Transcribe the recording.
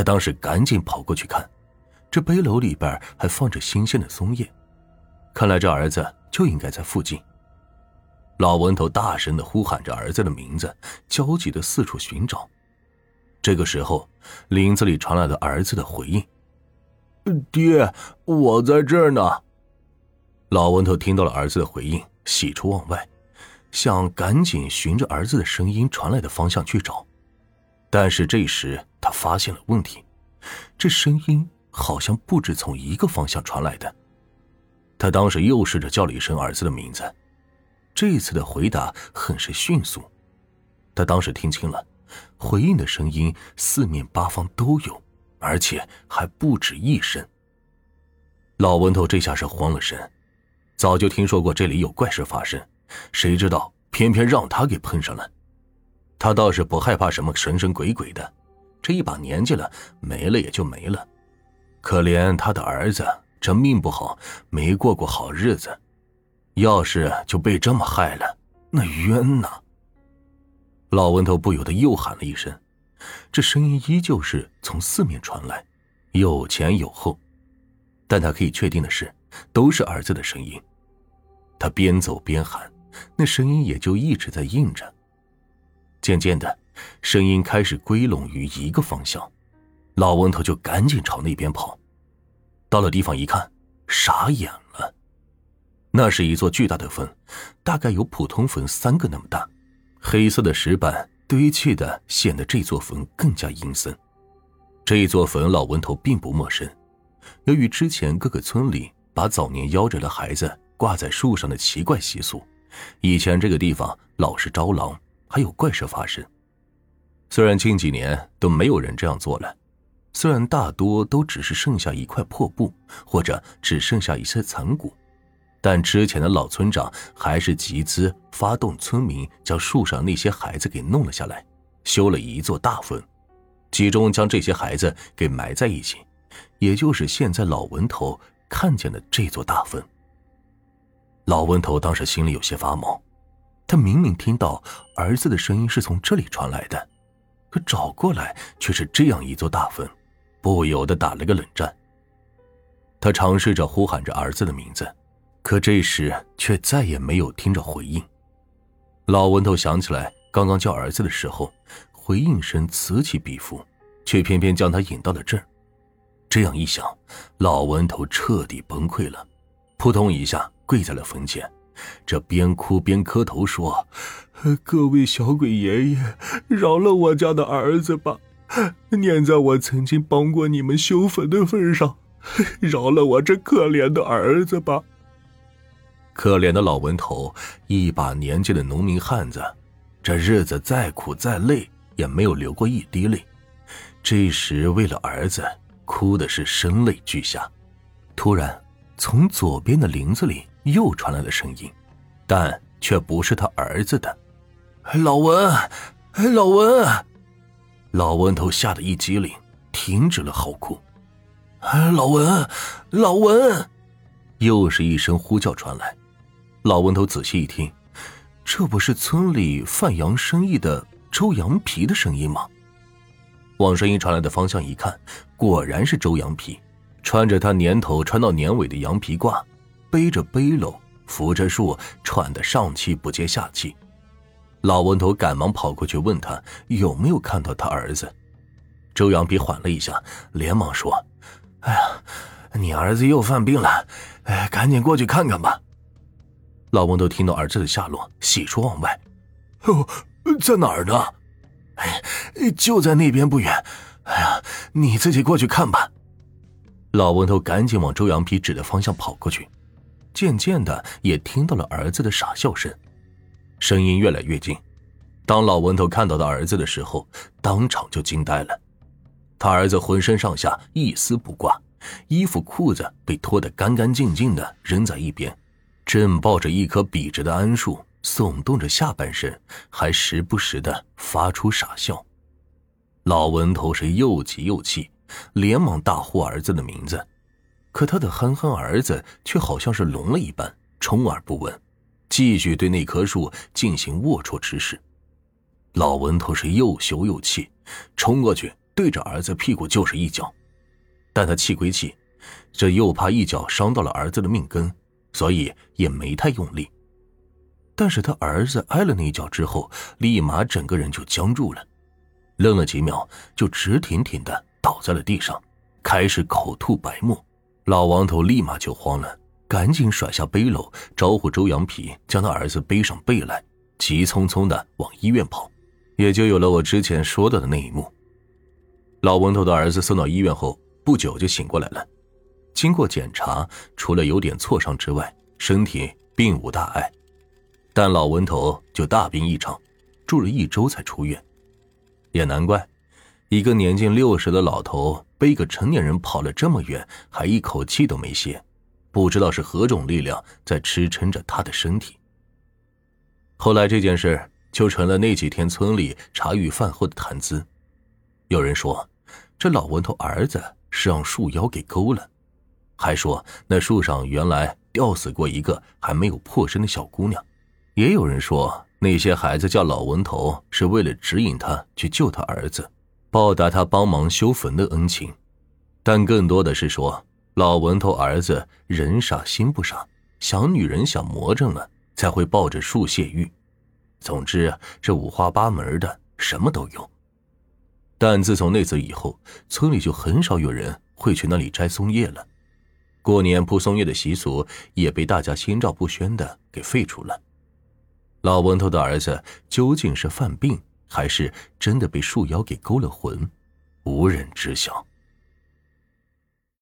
他当时赶紧跑过去看，这背篓里边还放着新鲜的松叶，看来这儿子就应该在附近。老文头大声的呼喊着儿子的名字，焦急的四处寻找。这个时候，林子里传来了儿子的回应：“爹，我在这儿呢。”老文头听到了儿子的回应，喜出望外，想赶紧循着儿子的声音传来的方向去找。但是这时他发现了问题，这声音好像不止从一个方向传来的。他当时又试着叫了一声儿子的名字，这次的回答很是迅速。他当时听清了。回应的声音四面八方都有，而且还不止一声。老文头这下是慌了神，早就听说过这里有怪事发生，谁知道偏偏让他给碰上了。他倒是不害怕什么神神鬼鬼的，这一把年纪了，没了也就没了。可怜他的儿子，这命不好，没过过好日子，要是就被这么害了，那冤呐！老文头不由得又喊了一声，这声音依旧是从四面传来，有前有后，但他可以确定的是，都是儿子的声音。他边走边喊，那声音也就一直在应着。渐渐的，声音开始归拢于一个方向，老文头就赶紧朝那边跑。到了地方一看，傻眼了，那是一座巨大的坟，大概有普通坟三个那么大。黑色的石板堆砌的，显得这座坟更加阴森。这座坟老文头并不陌生，由于之前各个村里把早年夭折的孩子挂在树上的奇怪习俗，以前这个地方老是招狼，还有怪事发生。虽然近几年都没有人这样做了，虽然大多都只是剩下一块破布，或者只剩下一些残骨。但之前的老村长还是集资发动村民，将树上那些孩子给弄了下来，修了一座大坟，集中将这些孩子给埋在一起，也就是现在老文头看见的这座大坟。老文头当时心里有些发毛，他明明听到儿子的声音是从这里传来的，可找过来却是这样一座大坟，不由得打了个冷战。他尝试着呼喊着儿子的名字。可这时却再也没有听着回应。老文头想起来，刚刚叫儿子的时候，回应声此起彼伏，却偏偏将他引到了这儿。这样一想，老文头彻底崩溃了，扑通一下跪在了坟前，这边哭边磕头说：“各位小鬼爷爷，饶了我家的儿子吧！念在我曾经帮过你们修坟的份上，饶了我这可怜的儿子吧！”可怜的老文头，一把年纪的农民汉子，这日子再苦再累，也没有流过一滴泪。这时为了儿子，哭的是声泪俱下。突然，从左边的林子里又传来了声音，但却不是他儿子的。老文，老文，老文头吓得一激灵，停止了嚎哭。哎老文，老文，又是一声呼叫传来。老文头仔细一听，这不是村里贩羊生意的周羊皮的声音吗？往声音传来的方向一看，果然是周羊皮，穿着他年头穿到年尾的羊皮褂，背着背篓，扶着树，喘得上气不接下气。老文头赶忙跑过去问他有没有看到他儿子。周羊皮缓了一下，连忙说：“哎呀，你儿子又犯病了，哎，赶紧过去看看吧。”老翁头听到儿子的下落，喜出望外。哦，在哪儿呢？哎，就在那边不远。哎呀，你自己过去看吧。老翁头赶紧往周羊皮指的方向跑过去，渐渐的也听到了儿子的傻笑声，声音越来越近。当老文头看到他儿子的时候，当场就惊呆了。他儿子浑身上下一丝不挂，衣服裤子被脱得干干净净的，扔在一边。正抱着一棵笔直的桉树，耸动着下半身，还时不时的发出傻笑。老文头是又急又气，连忙大呼儿子的名字，可他的憨憨儿子却好像是聋了一般，充耳不闻，继续对那棵树进行龌龊之事。老文头是又羞又气，冲过去对着儿子屁股就是一脚，但他气归气，这又怕一脚伤到了儿子的命根，所以也没太用力。但是他儿子挨了那一脚之后，立马整个人就僵住了，愣了几秒，就直挺挺的倒在了地上，开始口吐白沫。老王头立马就慌了，赶紧甩下背篓，招呼周羊皮将他儿子背上背来，急匆匆的往医院跑，也就有了我之前说到的那一幕。老文头的儿子送到医院后，不久就醒过来了。经过检查，除了有点挫伤之外，身体并无大碍。但老文头就大病一场，住了一周才出院。也难怪，一个年近六十的老头背个成年人跑了这么远，还一口气都没歇，不知道是何种力量在支撑着他的身体。后来这件事就成了那几天村里茶余饭后的谈资。有人说，这老文头儿子是让树妖给勾了，还说那树上原来吊死过一个还没有破身的小姑娘。也有人说，那些孩子叫老文头，是为了指引他去救他儿子，报答他帮忙修坟的恩情。但更多的是说，老文头儿子人傻心不傻，想女人想魔怔了，才会抱着树泄欲。总之，这五花八门的，什么都有。但自从那次以后，村里就很少有人会去那里摘松叶了，过年铺松叶的习俗也被大家心照不宣的给废除了。老文头的儿子究竟是犯病，还是真的被树妖给勾了魂，无人知晓。